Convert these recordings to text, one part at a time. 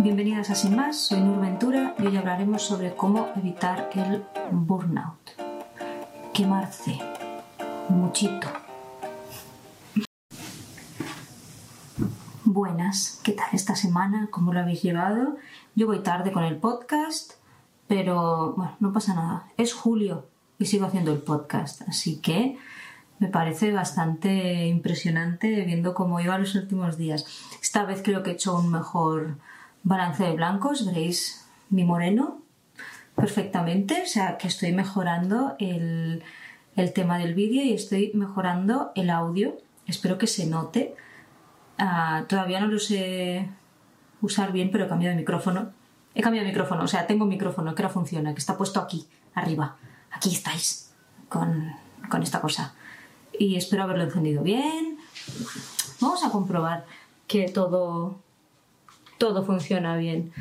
Bienvenidas a Sin Más, soy Nur Ventura y hoy hablaremos sobre cómo evitar el burnout. Quemarse. Muchito. Buenas, ¿qué tal esta semana? ¿Cómo lo habéis llevado? Yo voy tarde con el podcast, pero bueno, no pasa nada. Es julio y sigo haciendo el podcast, así que me parece bastante impresionante viendo cómo iba los últimos días. Esta vez creo que he hecho un mejor balance de blancos, veréis mi moreno perfectamente, o sea que estoy mejorando el, tema del vídeo y estoy mejorando el audio. Espero que se note. Ah, todavía no lo sé usar bien, pero he cambiado de micrófono. He cambiado de micrófono, o sea, tengo un micrófono que ahora funciona, que está puesto aquí, arriba. Aquí estáis, con, con esta cosa y espero haberlo encendido bien. Vamos a comprobar que todo, todo funciona bien.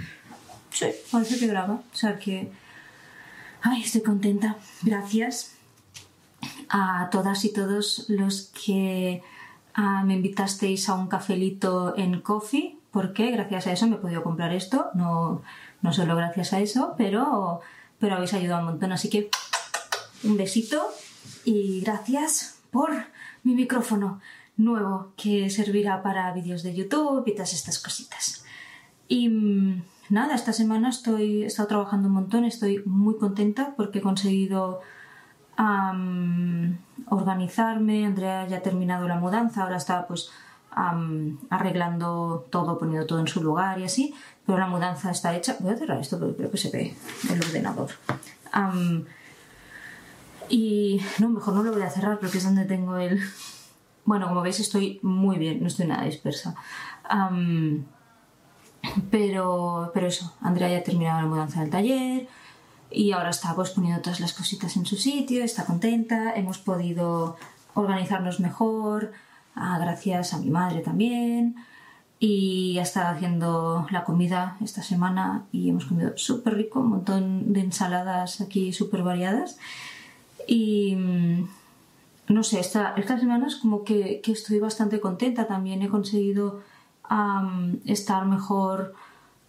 Sí, parece que graba. O sea que... Ay, estoy contenta. Gracias a todas y todos los que ah, me invitasteis a un cafelito en Coffee, porque gracias a eso me he podido comprar esto. No, no solo gracias a eso, pero, pero habéis ayudado un montón. Así que un besito y gracias por mi micrófono nuevo que servirá para vídeos de YouTube y todas estas cositas. Y mm, nada, esta semana estoy, he estado trabajando un montón, estoy muy contenta porque he conseguido organizarme, Andrea ya ha terminado la mudanza, ahora está pues arreglando todo, poniendo todo en su lugar y así, pero la mudanza está hecha. Voy a cerrar esto porque creo que se ve el ordenador. Y no, mejor no lo voy a cerrar porque es donde tengo el... Bueno, como veis estoy muy bien, no estoy nada dispersa. Pero, pero eso, Andrea ya ha terminado la mudanza del taller y ahora está pues poniendo todas las cositas en su sitio, está contenta, hemos podido organizarnos mejor, ah, gracias a mi madre también. Y ha estado haciendo la comida esta semana y hemos comido súper rico, un montón de ensaladas aquí súper variadas. Y mm, no sé, esta, estas semanas como que, estoy bastante contenta también. He conseguido estar mejor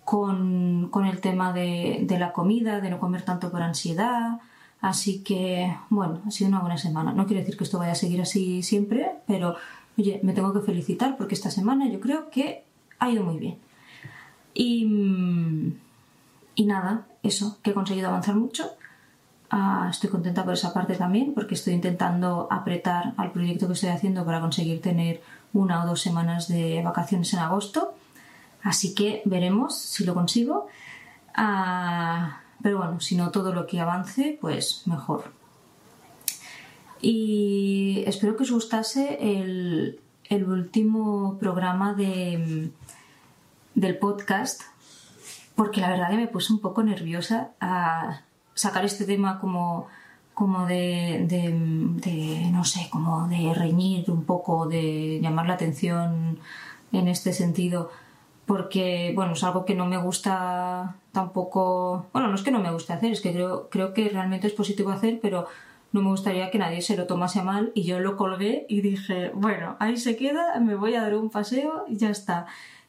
con, el tema de, la comida, de no comer tanto por ansiedad. Así que, bueno, ha sido una buena semana. No quiero decir que esto vaya a seguir así siempre, pero oye, me tengo que felicitar porque esta semana yo creo que ha ido muy bien. Y, y nada, eso, que he conseguido avanzar mucho Ah, estoy contenta por esa parte también porque estoy intentando apretar al proyecto que estoy haciendo para conseguir tener una o dos semanas de vacaciones en agosto. Así que veremos si lo consigo. Ah, pero bueno, si no todo lo que avance, pues mejor. Y espero que os gustase el, último programa de, del podcast porque la verdad que me puse un poco nerviosa a sacar este tema como, como de, de, no sé, como de reñir un poco, de llamar la atención en este sentido, porque, bueno, es algo que no me gusta tampoco, bueno, no es que no me guste hacer, es que creo, creo que realmente es positivo hacer, pero no me gustaría que nadie se lo tomase a mal y yo lo colgué y dije, bueno, ahí se queda, me voy a dar un paseo y ya está.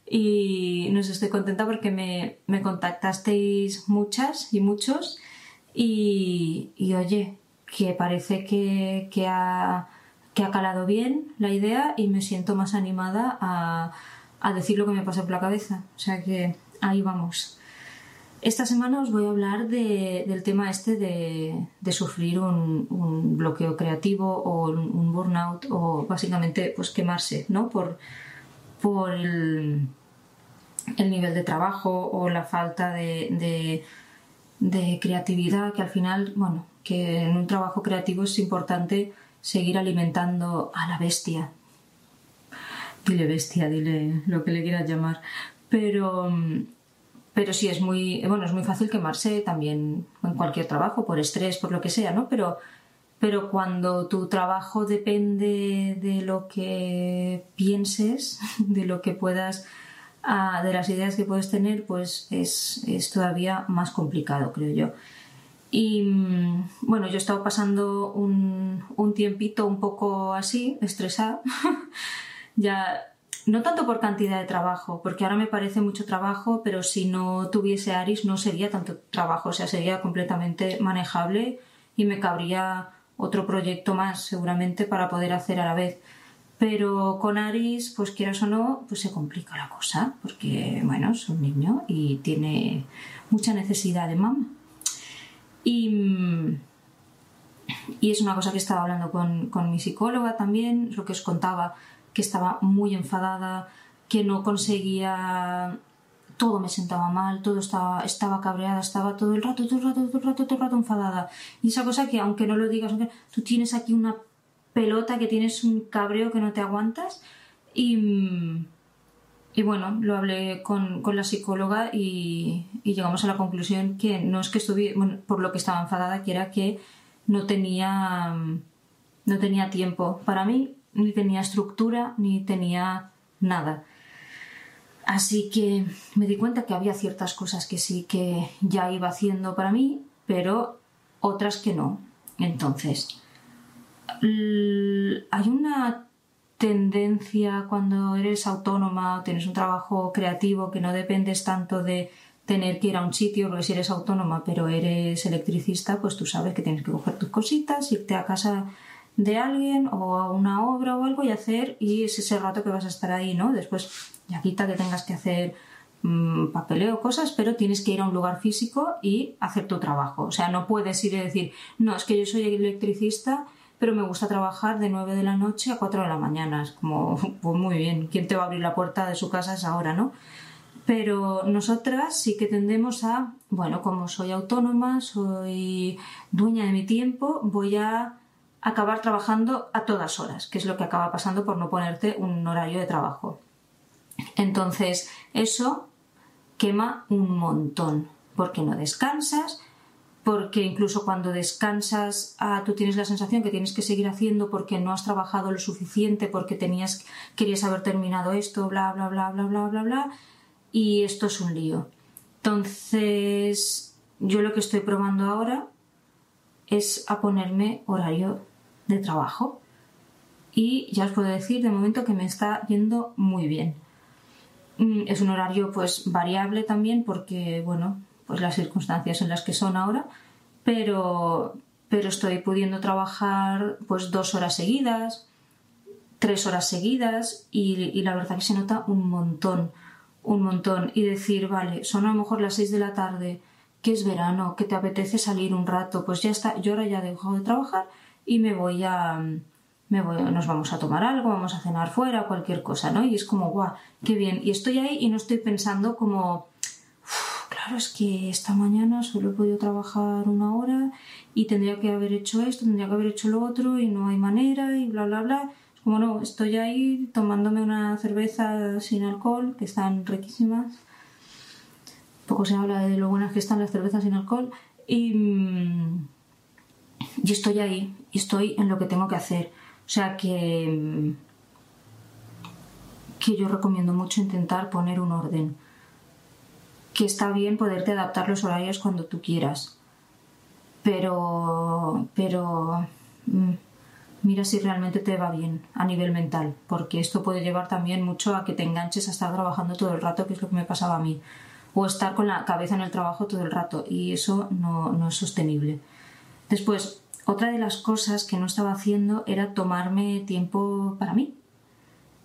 Y no sé, estoy contenta porque me, me contactasteis muchas y muchos y, oye, que parece que, ha, que, ha, calado bien la idea y me siento más animada a, a, decir lo que me pasa por la cabeza. O sea que ahí vamos. Esta semana os voy a hablar de, del tema este de, de sufrir un, bloqueo creativo o un, burnout o básicamente pues quemarse, ¿no? Por, por el, el nivel de trabajo o la falta de creatividad que al final, bueno, que en un trabajo creativo es importante seguir alimentando a la bestia. Dile bestia, dile lo que le quieras llamar. Pero, pero sí es muy, bueno, es muy fácil quemarse también en cualquier trabajo, por estrés, por lo que sea, ¿no? Pero, pero cuando tu trabajo depende de lo que pienses, de lo que puedas de las ideas que puedes tener, pues es, todavía más complicado, creo yo. Y mm, bueno, yo he estado pasando un, tiempito un poco así, estresada. ya no tanto por cantidad de trabajo, porque ahora me parece mucho trabajo, pero si no tuviese Aris no sería tanto trabajo, o sea, sería completamente manejable y me cabría otro proyecto más seguramente para poder hacer a la vez. Pero con Aris, pues quieras o no, pues se complica la cosa, porque bueno, es un niño y tiene mucha necesidad de mamá. Y, y es una cosa que estaba hablando con, con mi psicóloga también, lo que os contaba, que estaba muy enfadada, que no conseguía todo me sentaba mal, todo estaba, estaba cabreada, estaba todo el rato, todo el rato, todo el rato, todo el rato enfadada. Y esa cosa que aunque no lo digas, tú tienes aquí una pelota, que tienes un cabreo que no te aguantas. Y, y bueno, lo hablé con, con la psicóloga y, y, llegamos a la conclusión que no es que estuviera, bueno, por lo que estaba enfadada, que era que no tenía, no tenía tiempo para mí, ni tenía estructura, ni tenía nada. Así que me di cuenta que había ciertas cosas que sí que ya iba haciendo para mí, pero otras que no. Entonces, hay una tendencia cuando eres autónoma o tienes un trabajo creativo que no dependes tanto de tener que ir a un sitio, porque si eres autónoma pero eres electricista, pues tú sabes que tienes que coger tus cositas, irte a casa de alguien o a una obra o algo y hacer y es ese rato que vas a estar ahí, ¿no? Después ya quita que tengas que hacer mmm, papeleo, cosas, pero tienes que ir a un lugar físico y hacer tu trabajo. O sea, no puedes ir y decir, no, es que yo soy electricista, pero me gusta trabajar de 9 de la noche a 4 de la mañana. Es como, pues muy bien, ¿quién te va a abrir la puerta de su casa a esa hora, no? Pero nosotras sí que tendemos a, bueno, como soy autónoma, soy dueña de mi tiempo, voy a acabar trabajando a todas horas, que es lo que acaba pasando por no ponerte un horario de trabajo. Entonces, eso quema un montón, porque no descansas, porque incluso cuando descansas ah, tú tienes la sensación que tienes que seguir haciendo porque no has trabajado lo suficiente, porque tenías, querías haber terminado esto, bla, bla, bla, bla, bla, bla, bla, y esto es un lío. Entonces, yo lo que estoy probando ahora es a ponerme horario de trabajo y ya os puedo decir de momento que me está yendo muy bien. Mm, es un horario pues variable también porque, bueno, pues las circunstancias en las que son ahora, pero, pero estoy pudiendo trabajar pues dos horas seguidas, tres horas seguidas y, la verdad que se nota un montón, un montón. Y decir, vale, son a lo mejor las seis de la tarde, que es verano, que te apetece salir un rato, pues ya está, yo ahora ya dejo de trabajar y me voy a... Me voy, nos vamos a tomar algo, vamos a cenar fuera, cualquier cosa, ¿no? Y es como, guau, qué bien. Y estoy ahí y no estoy pensando como, claro, es que esta mañana solo he podido trabajar una hora y tendría que haber hecho esto, tendría que haber hecho lo otro y no hay manera y bla, bla, bla. Como, no, estoy ahí tomándome una cerveza sin alcohol, que están riquísimas. Poco se habla de lo buenas que están las cervezas sin alcohol. Y, mm, y estoy ahí, y estoy en lo que tengo que hacer. O sea que, que yo recomiendo mucho intentar poner un orden. Que está bien poderte adaptar los horarios cuando tú quieras. Pero, pero mm, mira si realmente te va bien a nivel mental, porque esto puede llevar también mucho a que te enganches a estar trabajando todo el rato, que es lo que me pasaba a mí, o estar con la cabeza en el trabajo todo el rato, y eso no, no es sostenible. Después, otra de las cosas que no estaba haciendo era tomarme tiempo para mí.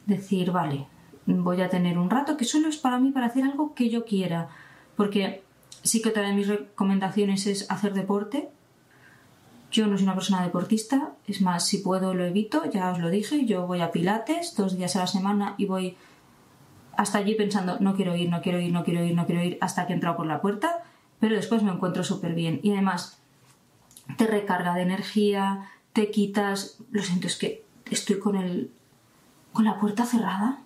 Decir, vale, voy a tener un rato que solo es para mí para hacer algo que yo quiera. Porque sí que otra de mis recomendaciones es hacer deporte. Yo no soy una persona deportista, es más, si puedo lo evito, ya os lo dije, yo voy a Pilates dos días a la semana y voy hasta allí pensando, no quiero ir, no quiero ir, no quiero ir, no quiero ir, hasta que he entrado por la puerta, pero después me encuentro súper bien. Y además, te recarga de energía, te quitas. Lo siento, es que estoy con el. con la puerta cerrada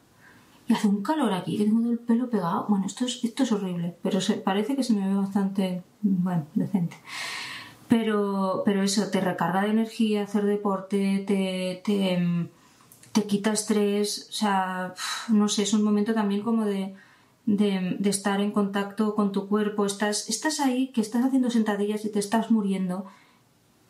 y hace un calor aquí, que tengo el pelo pegado. Bueno, esto es, esto es horrible, pero se, parece que se me ve bastante. bueno, decente. Pero, pero eso, te recarga de energía, hacer deporte, te, te, te quita estrés, o sea, no sé, es un momento también como de, de, de, estar en contacto con tu cuerpo, estás, estás ahí, que estás haciendo sentadillas y te estás muriendo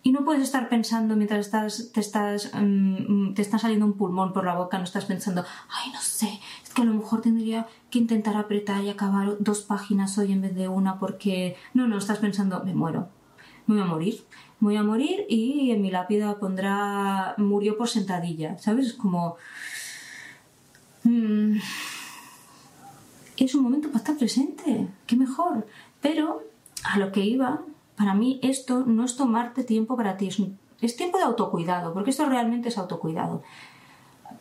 y no puedes estar pensando mientras estás, te, estás, mm, te está saliendo un pulmón por la boca, no estás pensando, ay, no sé, es que a lo mejor tendría que intentar apretar y acabar dos páginas hoy en vez de una porque... No, no, estás pensando, me muero, voy a morir, voy a morir y en mi lápida pondrá murió por sentadilla, ¿sabes? Es como... Mm, es un momento para estar presente, qué mejor. Pero a lo que iba para mí esto no es tomarte tiempo para ti, es, tiempo de autocuidado, porque esto realmente es autocuidado.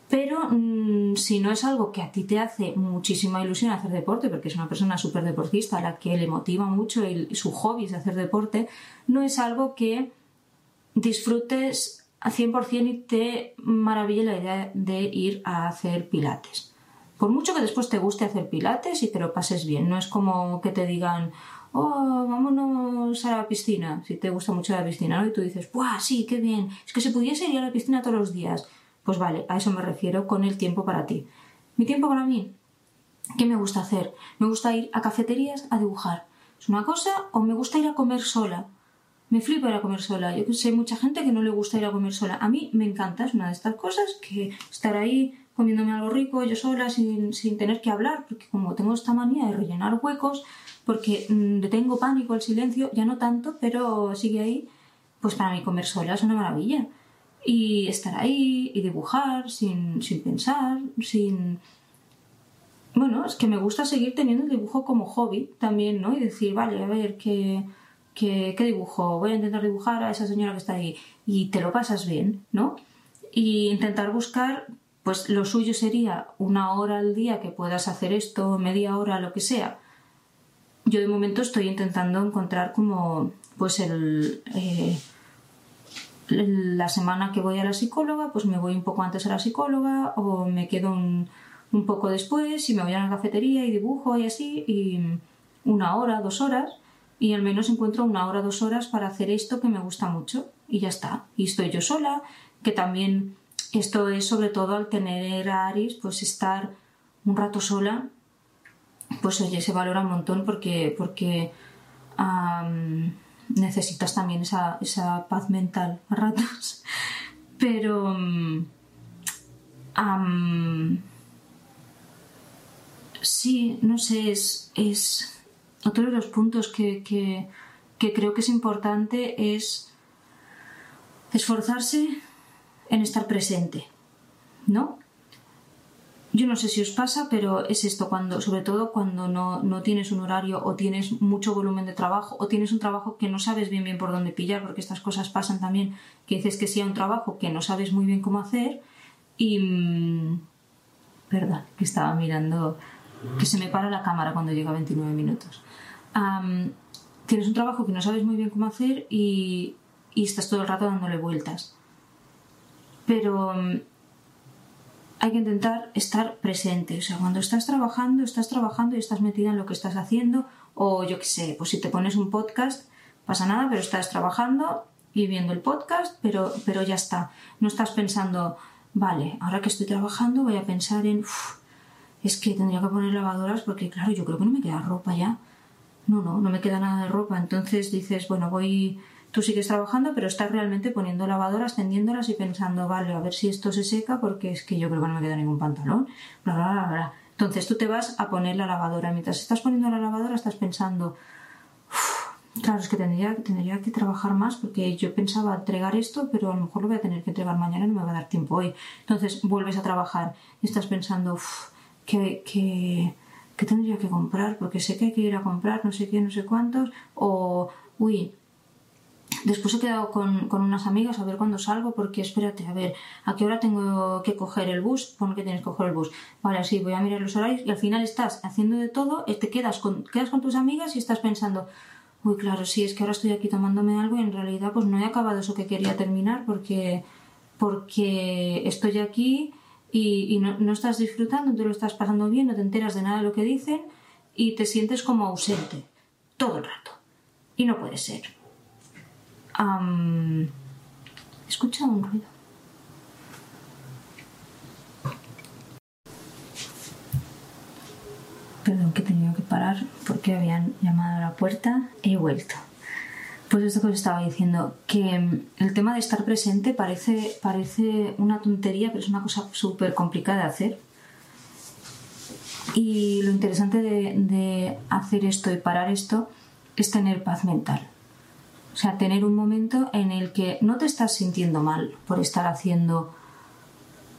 Pero mm, si no es algo que a ti te hace muchísima ilusión hacer deporte, porque es una persona súper deportista a la que le motiva mucho y su hobby es hacer deporte, no es algo que disfrutes al 100% y te maraville la idea de ir a hacer pilates. Por mucho que después te guste hacer pilates y te lo pases bien, no es como que te digan, oh, vámonos a la piscina, si te gusta mucho la piscina, ¿no? Y tú dices, ¡buah, sí, qué bien! Es que se pudiese ir a la piscina todos los días. Pues vale, a eso me refiero con el tiempo para ti. Mi tiempo para mí, ¿qué me gusta hacer? Me gusta ir a cafeterías a dibujar. ¿Es una cosa? ¿O me gusta ir a comer sola? Me flipa ir a comer sola. Yo sé mucha gente que no le gusta ir a comer sola. A mí me encanta, es una de estas cosas que estar ahí comiéndome algo rico yo sola sin, sin tener que hablar, porque como tengo esta manía de rellenar huecos, porque mm, le tengo pánico al silencio, ya no tanto, pero sigue ahí, pues para mí comer sola es una maravilla. Y estar ahí y dibujar sin, pensar, sin... Bueno, es que me gusta seguir teniendo el dibujo como hobby también, ¿no? Y decir, vale, a ver, ¿qué, qué, qué dibujo? Voy a intentar dibujar a esa señora que está ahí. Y te lo pasas bien, ¿no? Y intentar buscar pues lo suyo sería una hora al día que puedas hacer esto, media hora, lo que sea, yo de momento estoy intentando encontrar como pues el eh, la semana que voy a la psicóloga pues me voy un poco antes a la psicóloga o me quedo un, poco después y me voy a la cafetería y dibujo y así y una hora, dos horas y al menos encuentro una hora, dos horas para hacer esto que me gusta mucho y ya está. Y estoy yo sola, que también esto es sobre todo al tener a Aris, pues estar un rato sola pues oye, se valora un montón porque, porque necesitas también esa, paz mental a ratos. Pero sí, no sé, es, es otro de los puntos que, que, que creo que es importante es esforzarse en estar presente, ¿no? Yo no sé si os pasa, pero es esto, cuando, sobre todo cuando no, tienes un horario o tienes mucho volumen de trabajo o tienes un trabajo que no sabes bien bien por dónde pillar, porque estas cosas pasan también, que dices que sea un trabajo que no sabes muy bien cómo hacer y... Mm, perdón, que estaba mirando, que se me para la cámara cuando llega a 29 minutos. tienes un trabajo que no sabes muy bien cómo hacer y, y estás todo el rato dándole vueltas. Pero mm, hay que intentar estar presente. O sea, cuando estás trabajando, estás trabajando y estás metida en lo que estás haciendo. O yo qué sé, pues si te pones un podcast, pasa nada, pero estás trabajando y viendo el podcast, pero, pero ya está. No estás pensando, vale, ahora que estoy trabajando voy a pensar en, es que tendría que poner lavadoras porque, claro, yo creo que no me queda ropa ya. No, no, no me queda nada de ropa. Entonces dices, bueno, voy tú sigues trabajando, pero estás realmente poniendo lavadoras, tendiéndolas y pensando, vale, a ver si esto se seca porque es que yo creo que no me queda ningún pantalón, bla, bla, bla, bla. Entonces tú te vas a poner la lavadora. Mientras estás poniendo la lavadora estás pensando, claro, es que tendría, tendría que trabajar más porque yo pensaba entregar esto, pero a lo mejor lo voy a tener que entregar mañana y no me va a dar tiempo hoy. Entonces vuelves a trabajar y estás pensando, ¿qué, qué, qué tendría que comprar? Porque sé que hay que ir a comprar no sé qué, no sé cuántos, o, uy, Después he quedado con, unas amigas a ver cuándo salgo, porque espérate, a ver, ¿a qué hora tengo que coger el bus? Pon que tienes que coger el bus. Vale, sí, voy a mirar los horarios y al final estás haciendo de todo, eh, te quedas con, quedas con tus amigas y estás pensando, uy, claro, sí, es que ahora estoy aquí tomándome algo y en realidad pues no he acabado eso que quería terminar porque, porque estoy aquí y, no, no estás disfrutando, te lo estás pasando bien, no te enteras de nada de lo que dicen y te sientes como ausente todo el rato. Y no puede ser. Um, escucha un ruido. Perdón que he tenido que parar porque habían llamado a la puerta y he vuelto. Pues esto que os estaba diciendo, que mm, el tema de estar presente parece, parece una tontería, pero es una cosa súper complicada de hacer. Y lo interesante de hacer esto y parar esto es tener paz mental. O sea, tener un momento en el que no te estás sintiendo mal por estar haciendo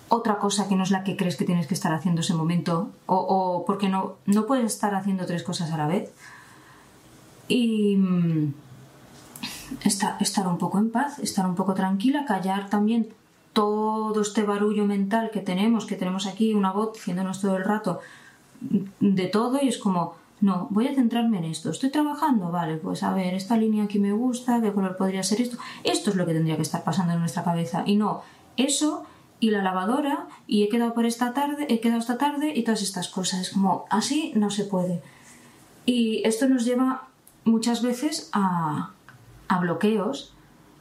otra cosa que no es la que crees que tienes que estar haciendo ese momento o, porque no, no puedes estar haciendo tres cosas a la vez. Y mm, estar, un poco en paz, estar un poco tranquila, callar también todo este barullo mental que tenemos, que tenemos aquí una voz diciéndonos todo el rato de todo y es como, no, voy a centrarme en esto. Estoy trabajando, vale, pues a ver, esta línea aquí me gusta, qué color podría ser esto. Esto es lo que tendría que estar pasando en nuestra cabeza y no eso y la lavadora y he quedado por esta tarde, he quedado esta tarde y todas estas cosas. Es como, así no se puede. Y esto nos lleva muchas veces a, a bloqueos,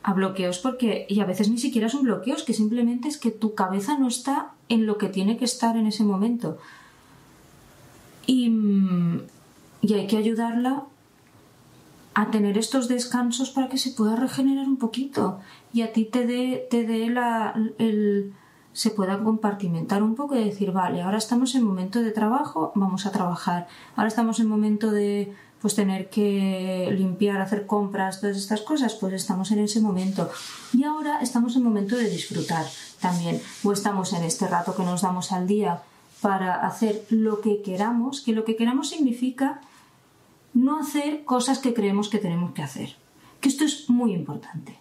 a bloqueos porque, y a veces ni siquiera son bloqueos, que simplemente es que tu cabeza no está en lo que tiene que estar en ese momento. Y, y hay que ayudarla a tener estos descansos para que se pueda regenerar un poquito y a ti te dé te dé la, el, se pueda compartimentar un poco y decir, vale, ahora estamos en momento de trabajo, vamos a trabajar. Ahora estamos en momento de pues tener que limpiar, hacer compras, todas estas cosas, pues estamos en ese momento. Y ahora estamos en momento de disfrutar también. O estamos en este rato que nos damos al día para hacer lo que queramos, que lo que queramos significa no hacer cosas que creemos que tenemos que hacer. Que esto es muy importante.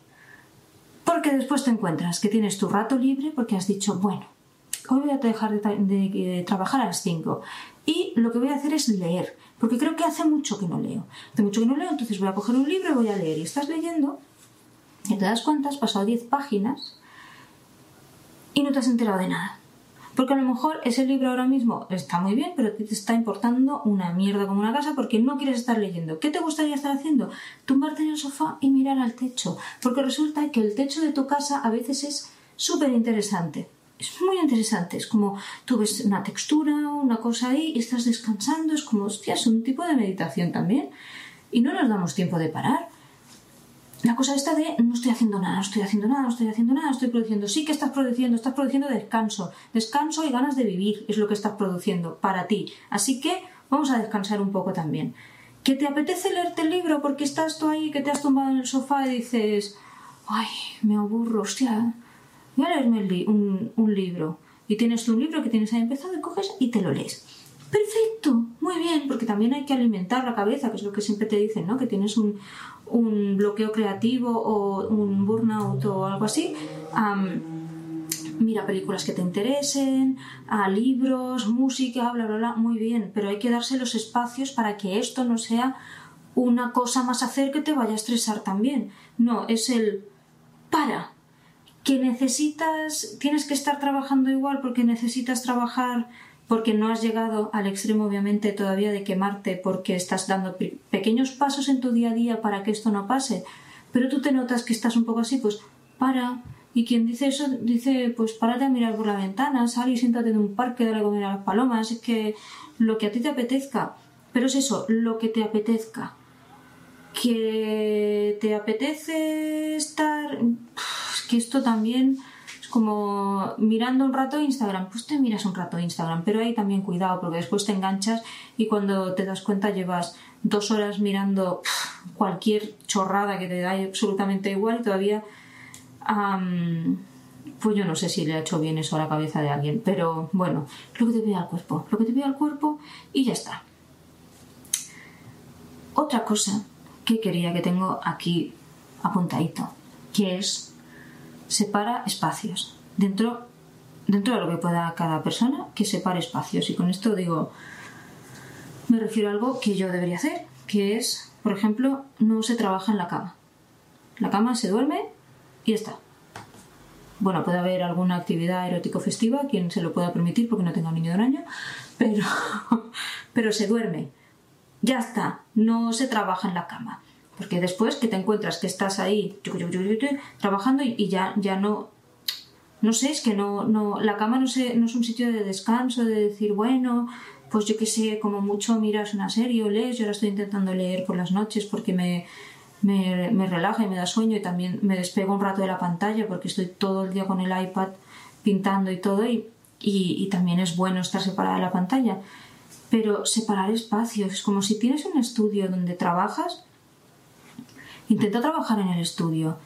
Porque después te encuentras que tienes tu rato libre porque has dicho, bueno, hoy voy a dejar de, trabajar a las 5 y lo que voy a hacer es leer, porque creo que hace mucho que no leo. Hace mucho que no leo, entonces voy a coger un libro y voy a leer. Y estás leyendo y te das cuenta, has pasado 10 páginas y no te has enterado de nada. Porque a lo mejor ese libro ahora mismo está muy bien, pero te está importando una mierda como una casa porque no quieres estar leyendo. ¿Qué te gustaría estar haciendo? Tumbarte en el sofá y mirar al techo. Porque resulta que el techo de tu casa a veces es súper interesante. Es muy interesante. Es como tú ves una textura, una cosa ahí y estás descansando. Es como, hostia, es un tipo de meditación también. Y no nos damos tiempo de parar la cosa esta de no estoy haciendo nada, no estoy haciendo nada, no estoy haciendo nada, estoy produciendo. Sí que estás produciendo, estás produciendo descanso. Descanso y ganas de vivir es lo que estás produciendo para ti. Así que vamos a descansar un poco también. ¿Que te apetece leerte el libro porque estás tú ahí, que te has tumbado en el sofá y dices, ay, me aburro, hostia, voy a leerme un, libro. Y tienes tú un libro que tienes ahí empezado y coges y te lo lees. Perfecto, bien, porque también hay que alimentar la cabeza, que es lo que siempre te dicen, ¿no? Que tienes un, un bloqueo creativo o un burnout o algo así, mira películas que te interesen, a libros, música, bla, bla, bla, muy bien, pero hay que darse los espacios para que esto no sea una cosa más hacer que te vaya a estresar también. No, es el para, que necesitas, tienes que estar trabajando igual porque necesitas trabajar porque no has llegado al extremo obviamente todavía de quemarte porque estás dando pequeños pasos en tu día a día para que esto no pase, pero tú te notas que estás un poco así, pues para. Y quien dice eso dice, pues párate a mirar por la ventana, sal y siéntate en un parque, dale a comer a las palomas, es que lo que a ti te apetezca, pero es eso, lo que te apetezca. Que te apetece estar... Es que esto también como mirando un rato Instagram, pues te miras un rato Instagram, pero ahí también cuidado porque después te enganchas y cuando te das cuenta llevas dos horas mirando cualquier chorrada que te da absolutamente igual y todavía pues yo no sé si le ha hecho bien eso a la cabeza de alguien, pero bueno, lo que te pide al cuerpo, lo que te pide al cuerpo y ya está. Otra cosa que quería que tengo aquí apuntadito, que es separa espacios. Dentro, dentro de lo que pueda cada persona, que separe espacios. Y con esto digo, me refiero a algo que yo debería hacer, que es, por ejemplo, no se trabaja en la cama. La cama se duerme y está. Bueno, puede haber alguna actividad erótico festiva, quien se lo pueda permitir porque no tenga un niño de un año, pero, pero se duerme. Ya está, no se trabaja en la cama. Porque después que te encuentras que estás ahí trabajando y ya, ya no. No sé, es que no, no. La cama no, sé, no es un sitio de descanso, de decir, bueno, pues yo qué sé, como mucho miras una serie o lees. Yo ahora estoy intentando leer por las noches porque me, me, me relaja y me da sueño y también me despego un rato de la pantalla porque estoy todo el día con el iPad pintando y todo y, y, también es bueno estar separada de la pantalla. Pero separar espacios, es como si tienes un estudio donde trabajas, intenta trabajar en el estudio.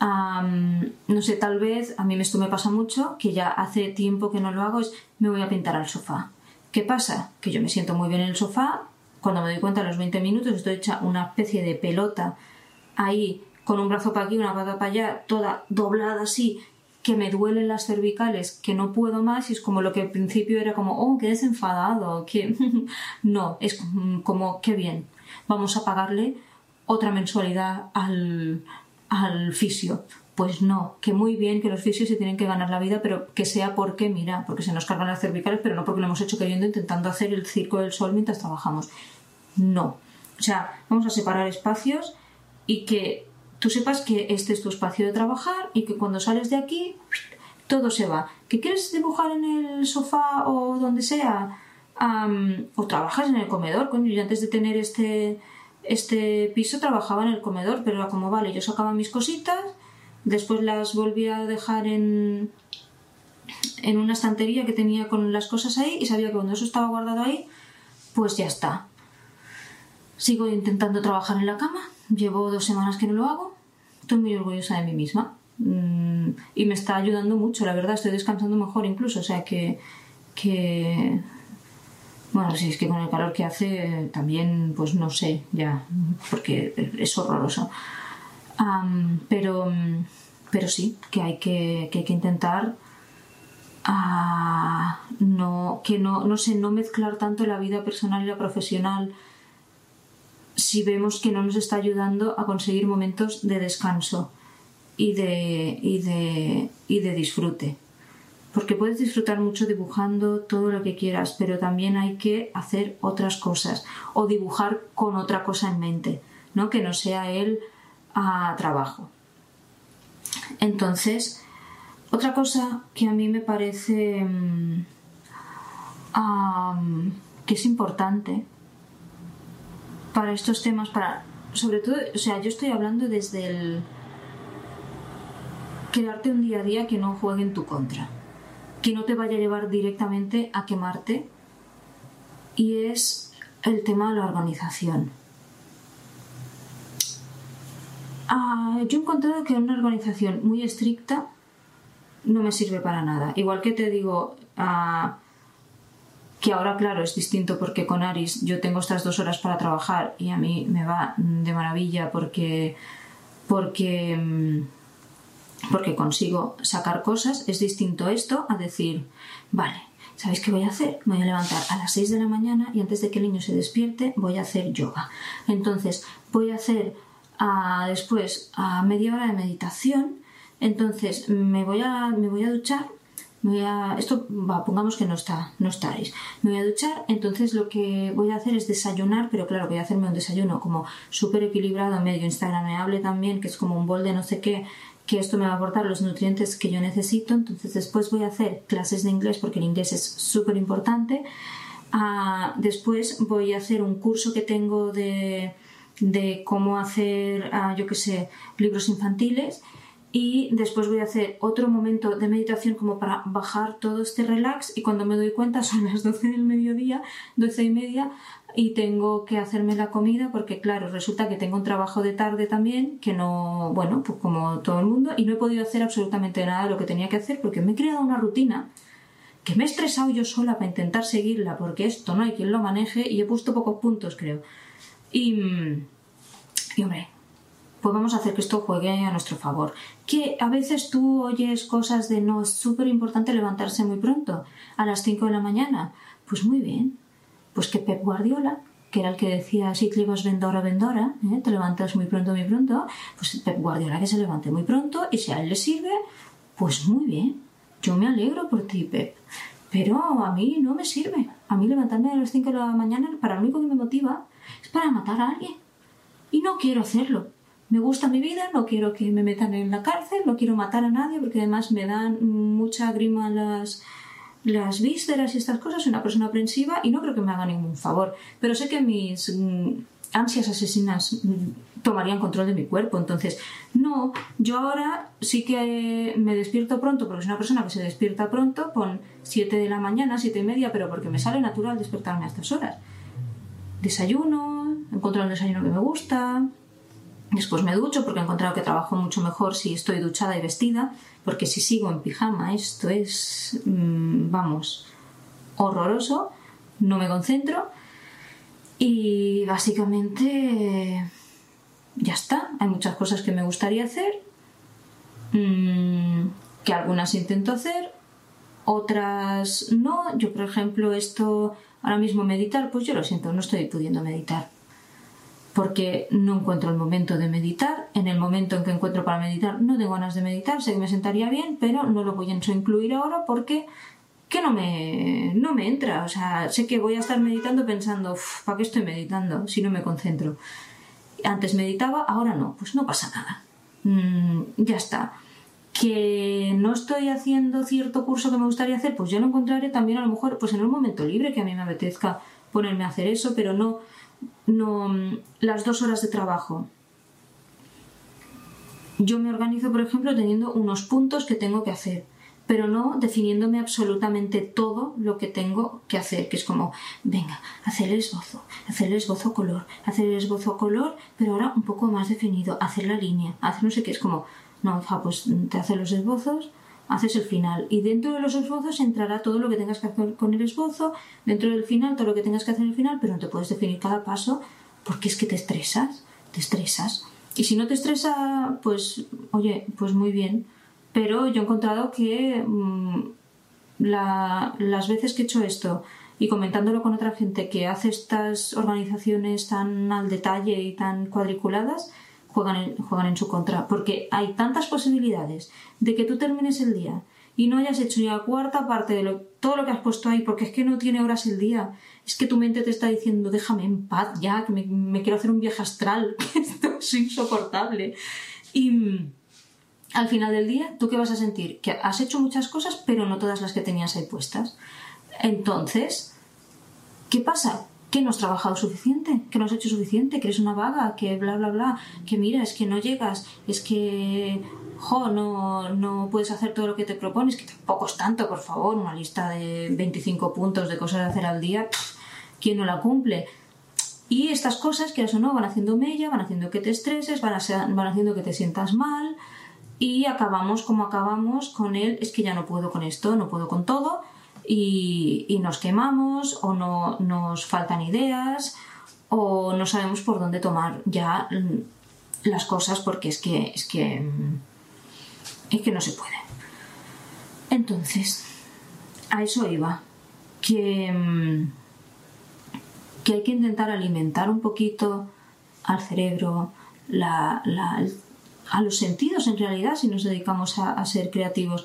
no sé, tal vez, a mí esto me pasa mucho, que ya hace tiempo que no lo hago, es me voy a pintar al sofá. ¿Qué pasa? Que yo me siento muy bien en el sofá, cuando me doy cuenta a los 20 minutos estoy hecha una especie de pelota ahí con un brazo para aquí, una pata para allá, toda doblada así, que me duelen las cervicales, que no puedo más y es como lo que al principio era como, oh, qué desenfadado, que no, es como, qué bien, vamos a pagarle otra mensualidad al, al fisio. Pues no, que muy bien que los fisios se tienen que ganar la vida, pero que sea porque, mira, porque se nos cargan las cervicales, pero no porque lo hemos hecho queriendo intentando hacer el circo del sol mientras trabajamos. No. O sea, vamos a separar espacios y que tú sepas que este es tu espacio de trabajar y que cuando sales de aquí todo se va. ¿Que quieres dibujar en el sofá o donde sea? o trabajas en el comedor, coño. Yo antes de tener este, este piso trabajaba en el comedor, pero era como, vale, yo sacaba mis cositas Después las volví a dejar en, en una estantería que tenía con las cosas ahí y sabía que cuando eso estaba guardado ahí, pues ya está. Sigo intentando trabajar en la cama. Llevo dos semanas que no lo hago. Estoy muy orgullosa de mí misma. Mm, y me está ayudando mucho, la verdad. Estoy descansando mejor incluso. O sea que... que... Bueno, si es que con el calor que hace también, pues no sé, ya, porque es horroroso pero, pero sí, que hay que, que, hay que intentar ah, no, que no, no sé, no mezclar tanto la vida personal y la profesional si vemos que no nos está ayudando a conseguir momentos de descanso y de, y de, y de disfrute. Porque puedes disfrutar mucho dibujando todo lo que quieras, pero también hay que hacer otras cosas o dibujar con otra cosa en mente, ¿no? Que no sea el a trabajo. Entonces, otra cosa que a mí me parece mm, que es importante para estos temas, para sobre todo, o sea, yo estoy hablando desde el quedarte un día a día que no juegue en tu contra, que no te vaya a llevar directamente a quemarte y es el tema de la organización. Ah, yo he encontrado que una organización muy estricta no me sirve para nada. Igual que te digo ah, que ahora, claro, es distinto porque con Aris yo tengo estas dos horas para trabajar y a mí me va de maravilla porque, porque, mm, porque consigo sacar cosas. Es distinto esto a decir, vale, ¿Sabéis qué voy a hacer? Voy a levantar a las 6 de la mañana y antes de que el niño se despierte voy a hacer yoga. Entonces voy a hacer después a media hora de meditación. Entonces me voy a, me voy a duchar. Voy a, esto va, pongamos que no está, no estáis. Me voy a duchar, entonces lo que voy a hacer es desayunar, pero claro, voy a hacerme un desayuno como súper equilibrado, medio instagramable también, que es como un bol de no sé qué, que esto me va a aportar los nutrientes que yo necesito. Entonces después voy a hacer clases de inglés porque el inglés es súper importante. Ah, después voy a hacer un curso que tengo de de cómo hacer, ah, yo qué sé, libros infantiles y después voy a hacer otro momento de meditación como para bajar todo este relax y cuando me doy cuenta son las 12 del mediodía, 12 y media y tengo que hacerme la comida porque claro, resulta que tengo un trabajo de tarde también que no, bueno, pues como todo el mundo y no he podido hacer absolutamente nada de lo que tenía que hacer porque me he creado una rutina que me he estresado yo sola para intentar seguirla porque esto no hay quien lo maneje y he puesto pocos puntos creo. Y, hombre, pues vamos a hacer que esto juegue a nuestro favor. Que a veces tú oyes cosas de no, es súper importante levantarse muy pronto, a las 5 de la mañana. Pues muy bien. Pues que Pep Guardiola, que era el que decía, si te vendora, vendora, ¿eh? te levantas muy pronto, muy pronto, pues Pep Guardiola que se levante muy pronto y si a él le sirve, pues muy bien. Yo me alegro por ti, Pep. Pero a mí no me sirve. A mí levantarme a las 5 de la mañana, para lo único que me motiva es para matar a alguien. Y no quiero hacerlo. Me gusta mi vida, no quiero que me metan en la cárcel, no quiero matar a nadie porque además me dan mucha grima las, las vísceras y estas cosas. Soy una persona aprensiva y no creo que me haga ningún favor. Pero sé que mis, ansias asesinas mm, tomarían control de mi cuerpo. Entonces, no, yo ahora sí que me despierto pronto, porque soy una persona que se despierta pronto, con 7 de la mañana, 7 y media, pero porque me sale natural despertarme a estas horas. Desayuno, encuentro el desayuno que me gusta, después me ducho porque he encontrado que trabajo mucho mejor si estoy duchada y vestida, porque si sigo en pijama esto es, mm, vamos, horroroso, no me concentro y básicamente ya está. Hay muchas cosas que me gustaría hacer, mm, que algunas intento hacer, otras no. Yo, por ejemplo, esto ahora mismo meditar, pues yo lo siento, no estoy pudiendo meditar. Porque no encuentro el momento de meditar. En el momento en que encuentro para meditar, no tengo ganas de meditar. Sé que me sentaría bien, pero no lo voy a incluir ahora porque que no me, no me entra. O sea, sé que voy a estar meditando pensando, ¿para qué estoy meditando si no me concentro? Antes meditaba, ahora no, pues no pasa nada. Mm, ya está. Que no estoy haciendo cierto curso que me gustaría hacer, pues yo lo encontraré también a lo mejor pues en un momento libre que a mí me apetezca ponerme a hacer eso, pero no, no mm, las dos horas de trabajo. Yo me organizo, por ejemplo, teniendo unos puntos que tengo que hacer pero no definiéndome absolutamente todo lo que tengo que hacer, que es como, venga, hacer el esbozo, hacer el esbozo color, hacer el esbozo color, pero ahora un poco más definido, hacer la línea, hacer no sé qué, es como, no, pues te haces los esbozos, haces el final y dentro de los esbozos entrará todo lo que tengas que hacer con el esbozo, dentro del final todo lo que tengas que hacer en el final, pero no te puedes definir cada paso porque es que te estresas, te estresas. Y si no te estresa, pues, oye, pues muy bien pero yo he encontrado que mm, las veces que he hecho esto y comentándolo con otra gente que hace estas organizaciones tan al detalle y tan cuadriculadas, juegan en, juegan en su contra. Porque hay tantas posibilidades de que tú termines el día y no hayas hecho ni la cuarta parte de todo lo que has puesto ahí, porque es que no tiene horas el día. Es que tu mente te está diciendo, déjame en paz ya, que me, quiero hacer un viaje astral, esto es insoportable. Y al final del día, ¿tú qué vas a sentir? Que has hecho muchas cosas, pero no todas las que tenías ahí puestas. Entonces, ¿qué pasa? Que no has trabajado suficiente, que no has hecho suficiente, que eres una vaga, que bla, bla, bla, que mira, es que no llegas, es que, jo, no, no puedes hacer todo lo que te propones, que tampoco es tanto, por favor, una lista de 25 puntos de cosas a hacer al día, ¿quién no la cumple? Y estas cosas, que eso no, van haciendo mella, van haciendo que te estreses, van, van haciendo que te sientas mal, y acabamos como acabamos con él, es que ya no puedo con esto, no puedo con todo y, nos quemamos o no nos faltan ideas o no sabemos por dónde tomar ya las cosas porque es que es que es que no se puede. Entonces, a eso iba, que, que hay que intentar alimentar un poquito al cerebro la, la, a los sentidos en realidad si nos dedicamos a, ser creativos.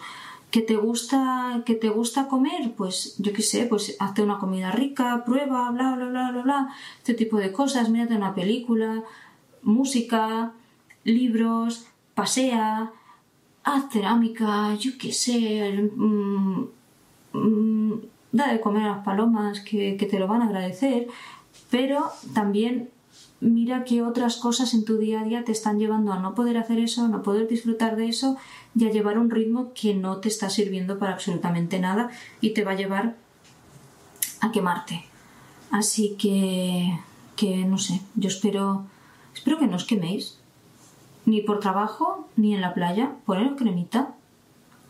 ¿Que te gusta, que te gusta comer? Pues yo qué sé, pues hazte una comida rica, prueba, bla, bla, bla, bla, bla, este tipo de cosas, mírate una película, música, libros, pasea, haz cerámica, yo qué sé, mmm, da de comer a las palomas que, que te lo van a agradecer, pero también mira qué otras cosas en tu día a día te están llevando a no poder hacer eso, a no poder disfrutar de eso y a llevar un ritmo que no te está sirviendo para absolutamente nada y te va a llevar a quemarte. Así que, que no sé, yo espero, espero que no os queméis, ni por trabajo ni en la playa, poner cremita,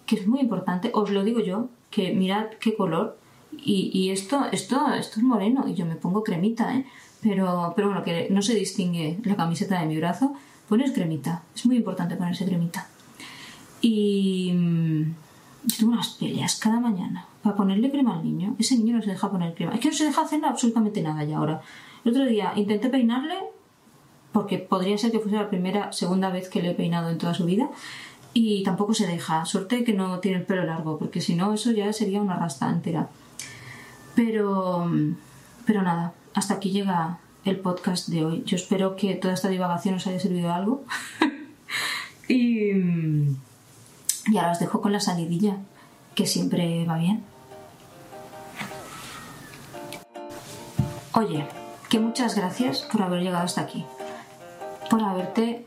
que es muy importante, os lo digo yo, que mirad qué color, y, y esto, esto, esto es moreno, y yo me pongo cremita, ¿eh? Pero, pero bueno, que no se distingue la camiseta de mi brazo. Pones cremita. Es muy importante ponerse cremita. Y mm, tengo unas peleas cada mañana para ponerle crema al niño. Ese niño no se deja poner crema. Es que no se deja hacer absolutamente nada ya ahora. El otro día intenté peinarle porque podría ser que fuese la primera, segunda vez que le he peinado en toda su vida. Y tampoco se deja. Suerte que no tiene el pelo largo, porque si no, eso ya sería una rasta entera. Pero, mm, pero nada, hasta aquí llega el podcast de hoy. Yo espero que toda esta divagación os haya servido de algo. y, y ahora os dejo con la salidilla, que siempre va bien. Oye, que muchas gracias por haber llegado hasta aquí, por haberte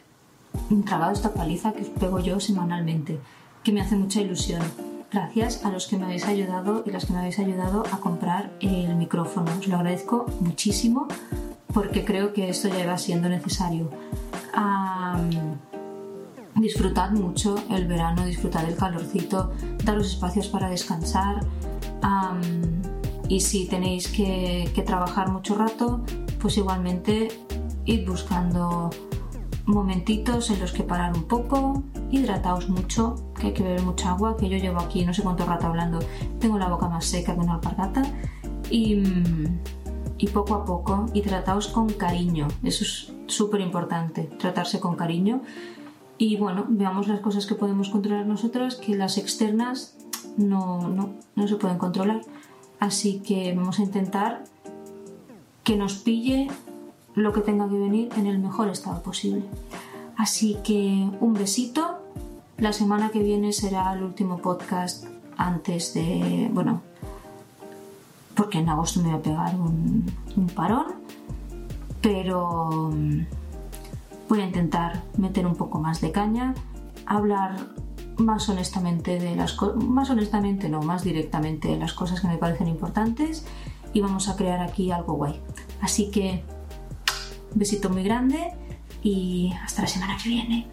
tragado esta paliza que os pego yo semanalmente, que me hace mucha ilusión. Gracias a los que me habéis ayudado y las que me habéis ayudado a comprar el micrófono. Os lo agradezco muchísimo porque creo que esto ya iba siendo necesario. disfrutad mucho el verano, disfrutad el calorcito, daros espacios para descansar. y si tenéis que, que trabajar mucho rato, pues igualmente id buscando momentitos en los que parar un poco, hidrataos mucho, que hay que beber mucha agua, que yo llevo aquí no sé cuánto rato hablando, tengo la boca más seca que una alpargata y, poco a poco hidrataos con cariño, eso es súper importante, tratarse con cariño. Y bueno, veamos las cosas que podemos controlar nosotras, que las externas no, no, no se pueden controlar, así que vamos a intentar que nos pille lo que tenga que venir en el mejor estado posible. Así que un besito. La semana que viene será el último podcast antes de, bueno, porque en agosto me voy a pegar un, parón, pero mm, voy a intentar meter un poco más de caña, hablar más honestamente de las cosas, más honestamente no, más directamente de las cosas que me parecen importantes y vamos a crear aquí algo guay. Así que un besito muy grande y hasta la semana que viene.